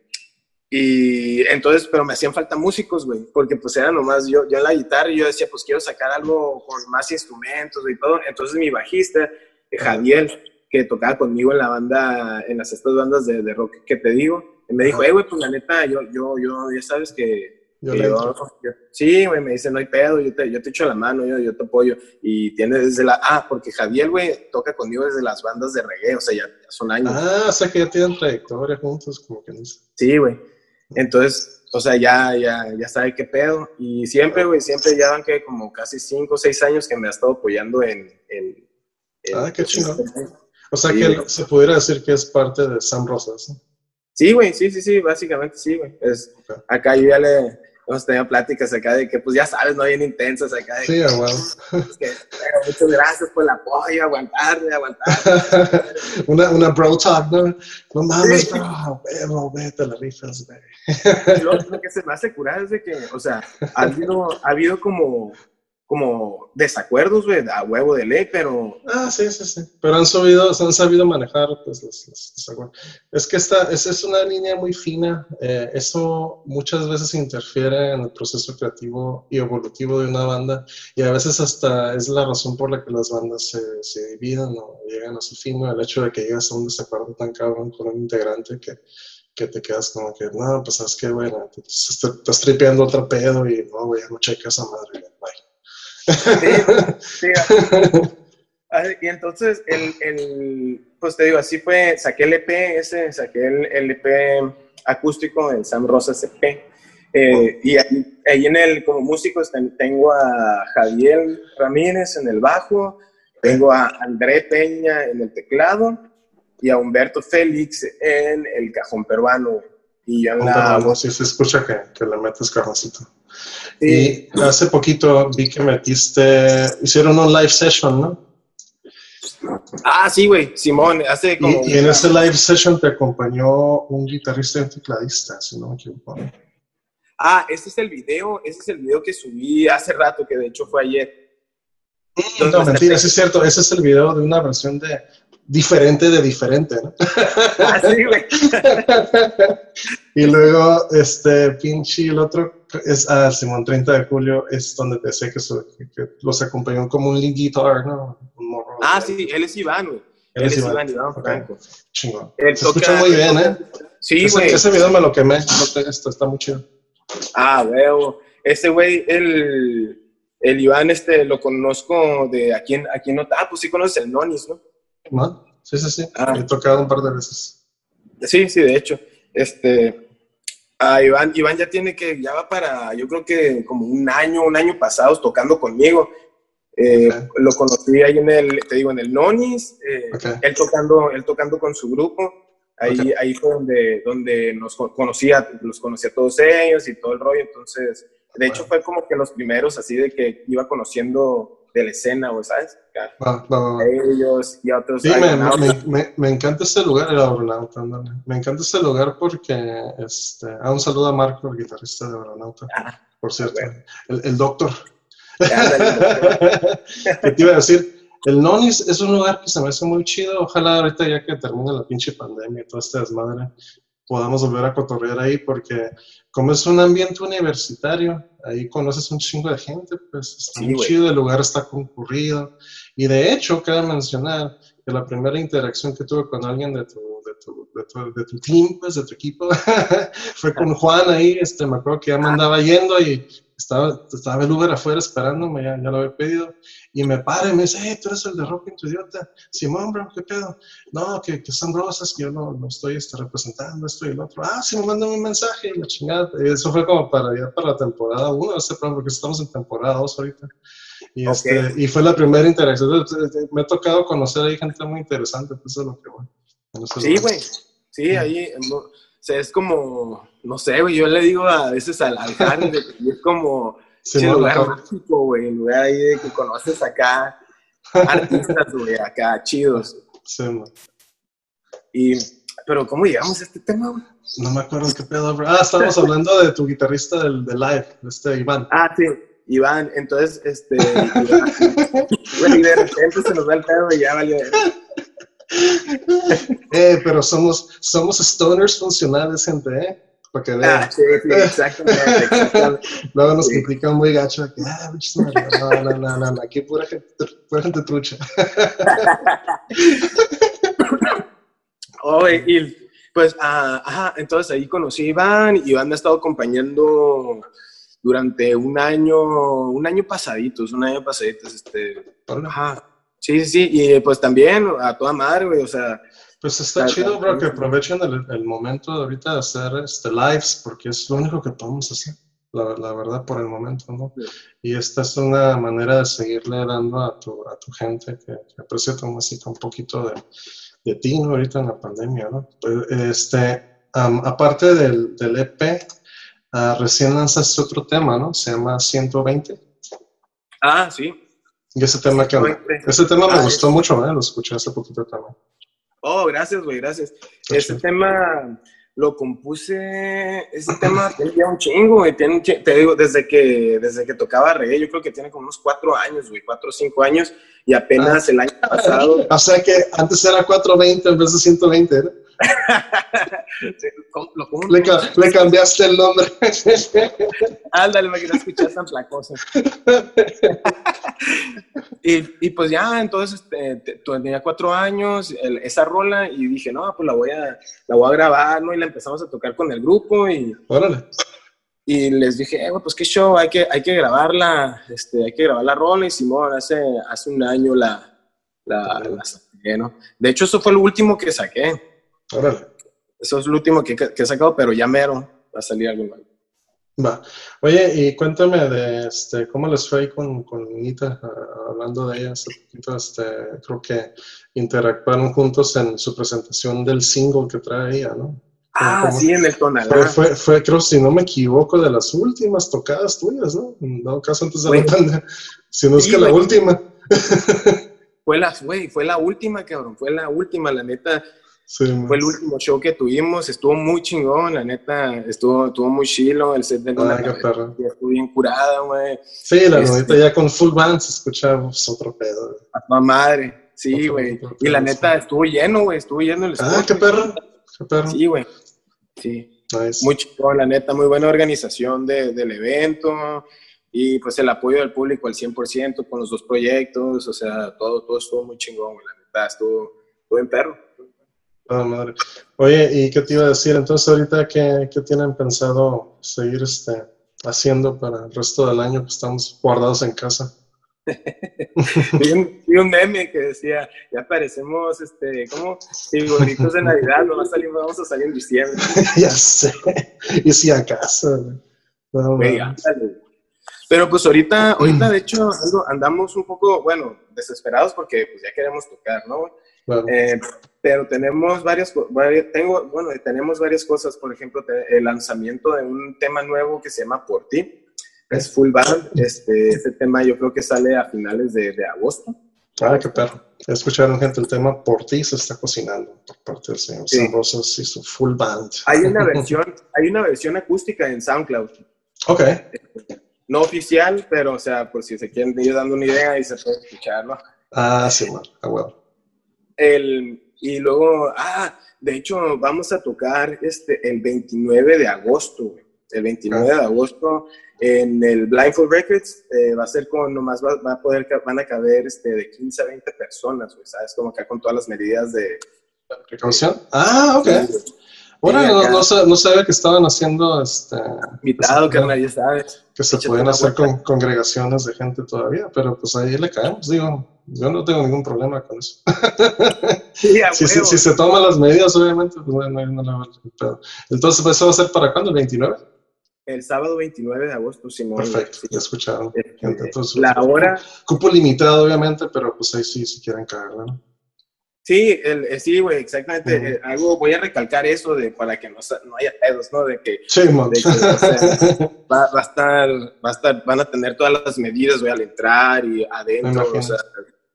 Y entonces, pero me hacían falta músicos, güey, porque pues era nomás yo, yo en la guitarra y yo decía, pues quiero sacar algo con más instrumentos y todo. Entonces mi bajista, Javier, que tocaba conmigo en la banda, en las estas bandas de, de rock que te digo, me dijo, eh, güey, pues la neta, yo, yo, yo, ya sabes que... Yo sí, güey, me dice, no hay pedo, yo te, yo te echo la mano, yo, yo te apoyo. Y tiene desde la... Ah, porque Javier, güey, toca conmigo desde las bandas de reggae, o sea, ya, son años. Ah, o sea, que ya tienen trayectoria juntos, como que dice. Sí, güey. Entonces, o sea, ya, ya, ya sabe qué pedo. Y siempre, güey, siempre ya van que como casi cinco o seis años que me ha estado apoyando en... en, ah, qué chingón. O sea, que se pudiera decir que es parte de Sam Rosas. Sí, güey, sí, sí, sí, básicamente sí, güey. Es, Acá yo ya le hemos tenido pláticas acá de que, pues ya sabes, no bien intensas acá. De, sí, wow. pero muchas gracias por el apoyo, aguantarme, aguantar. una, una bro talk, ¿no? No mames, bro, bro, vete la rifas, güey. lo, lo que se me hace curar es de que, o sea, ha habido, ha habido como como desacuerdos, güey, a huevo de ley, pero... Ah, sí, sí, sí. Pero han sabido, han sabido manejar pues, los, desacuerdos. Es que esta es, es una línea muy fina. Eh, eso muchas veces interfiere en el proceso creativo y evolutivo de una banda y a veces hasta es la razón por la que las bandas se, se dividen o llegan a su fin, el hecho de que llegas a un desacuerdo tan cabrón con un integrante que que te quedas como que, no, pues sabes que, bueno, estás tripeando otro pedo y no, güey, no cheques a madre, bye. Sí, Y entonces, el, el, pues te digo, así fue, saqué el EP ese, saqué el, EP acústico, el Sam Rosas EP. Eh, y ahí, en el, como músico, tengo a Javier Ramírez en el bajo, tengo a André Peña en el teclado y a Humberto Félix en el cajón peruano. Y en la... se escucha que, que le metes cajoncito. Y hace poquito vi que metiste, hicieron un live session, ¿no? Ah, sí, güey, Simón, hace como... Y, en ese live session te acompañó un guitarrista y un tecladista, si no me equivoco. Ah, ese es el video, ese es el video que subí hace rato, que de hecho fue ayer. No, mentira, sí es cierto, ese es el video de una versión de diferente de diferente, ¿no? Ah, sí, güey. y luego, este, pinche, el otro es a ah, Simón 30 de julio, es donde te sé que, los acompañó como un lead guitar, ¿no? ah, sí, él es Iván, güey. Él, es Iván, Iván, Franco. Chingón. Se escucha muy bien, ¿eh? Sí, güey. Ese, video me lo quemé, esto está muy chido. Ah, veo. Ese güey, el, el Iván, este, lo conozco de aquí en, aquí en... Ah, pues sí conoces el Nonis, ¿no? ¿No? Sí, sí, sí. Ah. He tocado un par de veces. Sí, sí, de hecho. Este, a Iván, Iván ya tiene que, ya va para, yo creo que como un año, un año pasado tocando conmigo. Eh, lo conocí ahí en el, te digo, en el Nonis, eh, él, tocando, él tocando con su grupo. Ahí, ahí fue donde, donde nos conocía, los conocía a todos ellos y todo el rollo. Entonces, de hecho, fue como que los primeros, así de que iba conociendo de la escena, o ¿sabes? ellos y otros. Sí, me, encanta ese lugar, el Aeronauta, Me encanta ese lugar porque, este, ah, un saludo a Marco, el guitarrista de Aeronauta, ah, por cierto, el, doctor. ¿Qué te iba a decir? El Nonis es un lugar que se me hace muy chido. Ojalá ahorita ya que termine la pinche pandemia y toda esta desmadre, podamos volver a cotorrear ahí porque como es un ambiente universitario, ahí conoces un chingo de gente, pues está muy chido, el lugar está concurrido. Y de hecho, cabe mencionar que la primera interacción que tuve con alguien de tu, de tu, de tu, de tu team, pues de tu equipo, fue con Juan ahí, este, me acuerdo que ya me andaba yendo y estaba, estaba el Uber afuera esperándome, ya, ya lo había pedido, y me para y me dice, hey, tú eres el de Rock tu idiota. Simón, bro, ¿qué pedo? No, que, que son rosas, que yo no, no estoy este, representando esto y el otro. Ah, sí, me mandan un mensaje y la chingada. Y eso fue como para ya para la temporada 1, este porque estamos en temporada 2 ahorita. Y, este, y fue la primera interacción. Me ha tocado conocer ahí gente muy interesante, pues eso es lo que bueno. Sí, güey. Sí, ahí sea, es como, no sé, güey, yo le digo a veces al, al es como sí, el lugar mágico, güey, lugar ahí de que conoces acá artistas, güey, acá chidos. Sí, man. Y, pero ¿cómo llegamos a este tema, güey? No me acuerdo qué pedo, bro. Ah, estábamos hablando de tu guitarrista del, de live, este Iván. Ah, sí, Iván. Entonces, este, Iván, y de repente se nos da el pedo y ya valió. eh, pero somos, somos stoners funcionales, gente, ¿eh? Para que vean. Ah, sí, sí, exactamente. Luego nos sí. muy gacho. Que, ah, no, no, no, no, no, aquí pura gente, pura gente trucha. Oye, y pues, ah, ajá, entonces ahí conocí a Iván y Iván me ha estado acompañando durante un año, un año pasaditos, un año pasaditos, este, ajá, Sí, sí, sí, y pues también a toda madre, güey, o sea. Pues está chido, bro, que aprovechen el, momento de ahorita de hacer este, lives, porque es lo único que podemos hacer, la, la verdad, por el momento, ¿no? Y esta es una manera de seguirle dando a tu, a tu gente que, que aprecia tu música un poquito de, de ti, ¿no? Ahorita en la pandemia, ¿no? Pues, este, aparte del, del EP, ah, recién lanzaste otro tema, ¿no? Se llama 120. Ah, sí. Y ese tema que ese tema me ah, gustó mucho, ¿eh? Lo escuché hace poquito también. Oh, gracias, güey, gracias. Ese tema lo compuse, ese tema tenía un chingo, güey, tiene te digo, desde que, desde que tocaba reggae, yo creo que tiene como unos cuatro años, güey, cuatro o cinco años, y apenas ah. el año pasado... O sea que antes era 420 en vez de 120, ¿no? le, cambiaste el nombre. Ándale, me quería escuchar tan placoso. y, y, pues ya, entonces este, tenía cuatro años, esa rola, y dije, no, pues la voy, a, la voy a grabar, ¿no? Y la empezamos a tocar con el grupo y... Órale. Y les dije, eh, pues qué show, hay que, hay que grabarla, este, hay que grabar la rola. Y Simón, hace, hace un año la, la, la saqué, ¿no? De hecho, eso fue lo último que saqué. Eso es lo último que, que, he sacado, pero ya mero va a salir algo nuevo. Va. Oye, y cuéntame de este, cómo les fue con, con Nita, ah, hablando de ella hace poquito, este, creo que interactuaron juntos en su presentación del single que trae ella, ¿no? Ah, sí, en el tonal. Fue, fue, creo, si no me equivoco, de las últimas tocadas tuyas, ¿no? En dado caso antes de la pandemia, si no es que la última. fue la, fue, fue la última, cabrón, fue la última, la neta fue el último show que tuvimos, estuvo muy chingón, la neta, estuvo, estuvo muy chilo, el set de Luna estuvo bien curada, güey. Sí, la este, ya con full band se escuchaba otro pedo. A madre, sí, güey. Y la neta, estuvo lleno, güey, estuvo lleno el Ah, qué perro, qué perro. Sí, güey, sí. Muy chingón, la neta, muy buena organización de, del evento y pues el apoyo del público al 100% con los dos proyectos, o sea, todo, todo estuvo muy chingón, la neta, estuvo, estuvo en perro. Ah, madre. Oye, ¿y qué te iba a decir? Entonces, ahorita, ¿qué, qué tienen pensado seguir este, haciendo para el resto del año que estamos guardados en casa? vi, un, un, meme que decía, ya parecemos, este, como figuritos de Navidad, no va a salir, vamos a salir en diciembre. ya sé, y si acaso. No, Pero pues ahorita, ahorita de hecho andamos un poco, bueno, desesperados porque pues ya queremos tocar, ¿no? Eh, pero tenemos varias, tengo, bueno, tenemos varias cosas, por ejemplo, el lanzamiento de un tema nuevo que se llama Por Ti, es full band, este, este tema yo creo que sale a finales de, de agosto. Ah, qué perro. Escucharon, gente, el tema Por Ti se está cocinando por parte del señor sí. Rosas y su full band. Hay una versión, hay una versión acústica en SoundCloud. Ok. No oficial, pero, o sea, por si se quieren ir dando una idea y se puede escucharlo. Ah, sí, bueno, a huevo. El, y luego, ah, de hecho, vamos a tocar este, el 29 de agosto, El 29 de agosto en el Blindfold Records eh, va a ser con, nomás va, a poder, van a caber este, de 15 a 20 personas, ¿sabes? Como acá con todas las medidas de... ¿Precaución? Ah, ok. Bueno, no, no, no, sabía que estaban haciendo este. Invitado, que nadie sabe. Que se pueden hacer con congregaciones de gente todavía, pero pues ahí le caemos, digo. Yo no tengo ningún problema con eso. Sí, si, si, se toman las medidas, obviamente, pues no, no, no, no Entonces, ¿eso va a ser para cuándo? ¿El 29? El sábado 29 de agosto, Simón. Perfecto, ya escucharon. Este, Entonces, la hora. Cupo limitado, obviamente, pero pues ahí sí, si quieren caerla, ¿no? Sí, el, eh, sí, güey, exactamente. Eh, algo, voy a recalcar eso de para que no, no haya pedos, ¿no? De que, sí, de que o sea, va, va, a estar, va a estar, van a tener todas las medidas, voy al entrar y adentro, o sea,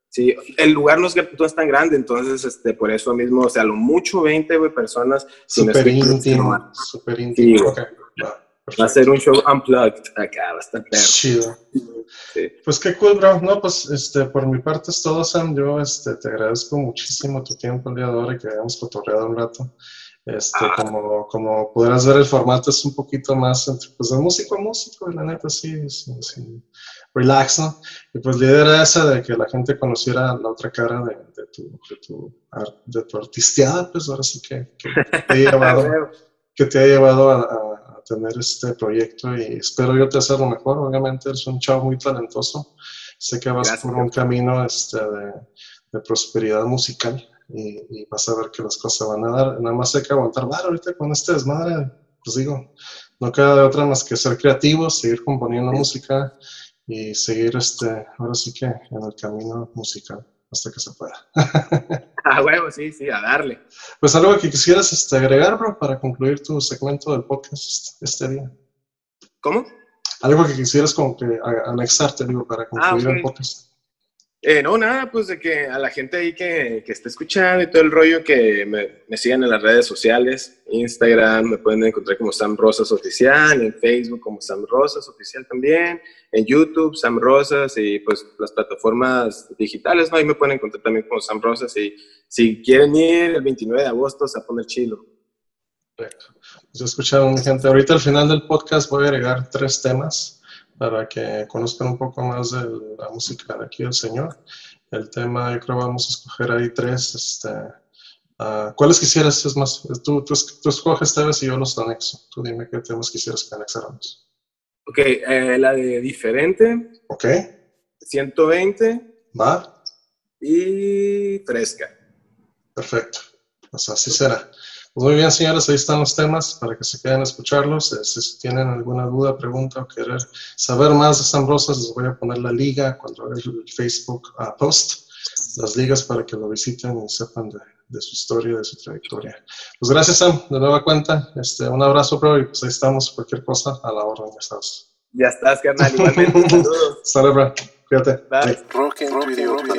sí, el lugar no es, no es tan grande, entonces, este, por eso mismo, o sea, lo mucho 20, güey, personas. Súper íntimo, súper íntimo. Sí, okay. Va a ser un show unplugged acá, bastante Chido. Pues qué cool, bro. No, pues este, por mi parte es todo, Sam. Yo este, te agradezco muchísimo tu tiempo el día de hoy y que hayamos cotorreado un rato. Este, ah. como, como podrás ver, el formato es un poquito más entre, pues, de músico a músico, la neta, sí, sí, sí, relax, ¿no? Y pues la idea era esa de que la gente conociera la otra cara de, de tu, de, tu, de tu artisteada, pues ahora sí que, que te ha llevado, que te ha llevado a tener este proyecto y espero yo te hacer lo mejor. Obviamente es un chavo muy talentoso. Sé que vas por un camino este, de, de, prosperidad musical y, vas a ver que las cosas van a dar. Nada más hay que aguantar vara ahorita con este desmadre. Pues digo, no queda de otra más que ser creativos, seguir componiendo música y seguir este, ahora sí que en el camino musical. hasta que se pueda. ah, bueno, sí, sí, a darle. Pues algo que quisieras este, agregar, bro, para concluir tu segmento del podcast este día. ¿Cómo? Algo que quisieras como que anexarte, digo, para concluir ah, el podcast. Eh, no, nada, pues de que a la gente ahí que, que está escuchando y todo el rollo, que me, sigan en las redes sociales, Instagram, me pueden encontrar como Sam Rosas Oficial, en Facebook como Sam Rosas Oficial también, en YouTube Sam Rosas y pues las plataformas digitales, ¿no? Ahí me pueden encontrar también como Sam Rosas y si quieren ir el 29 de agosto a poner chilo. Perfecto. Pues escucharon, gente. Ahorita al final del podcast voy a agregar tres temas para que conozcan un poco más de la música de aquí del Señor. El tema, yo creo vamos a escoger ahí tres. Este, uh, ¿Cuáles quisieras? Es más, tú, tú, tú escoges vez y yo los anexo. Tú dime qué temas quisieras que anexáramos. Ok, eh, la de diferente. Ok. 120. Va. Y fresca. Perfecto. Pues así será. Pues muy bien, señores, ahí están los temas para que se queden a escucharlos. Eh, si tienen alguna duda, pregunta o querer saber más de San Rosas, les voy a poner la liga cuando haga el Facebook uh, post, las ligas para que lo visiten y sepan de, su historia, de su trayectoria. Pues gracias, Sam, de nueva cuenta. Este, un abrazo, bro, y pues ahí estamos. Cualquier cosa a la hora ya estás. Ya estás, carnal. Igualmente, saludos. Sale, bro. Cuídate. Bye. Bye.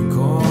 a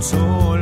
pero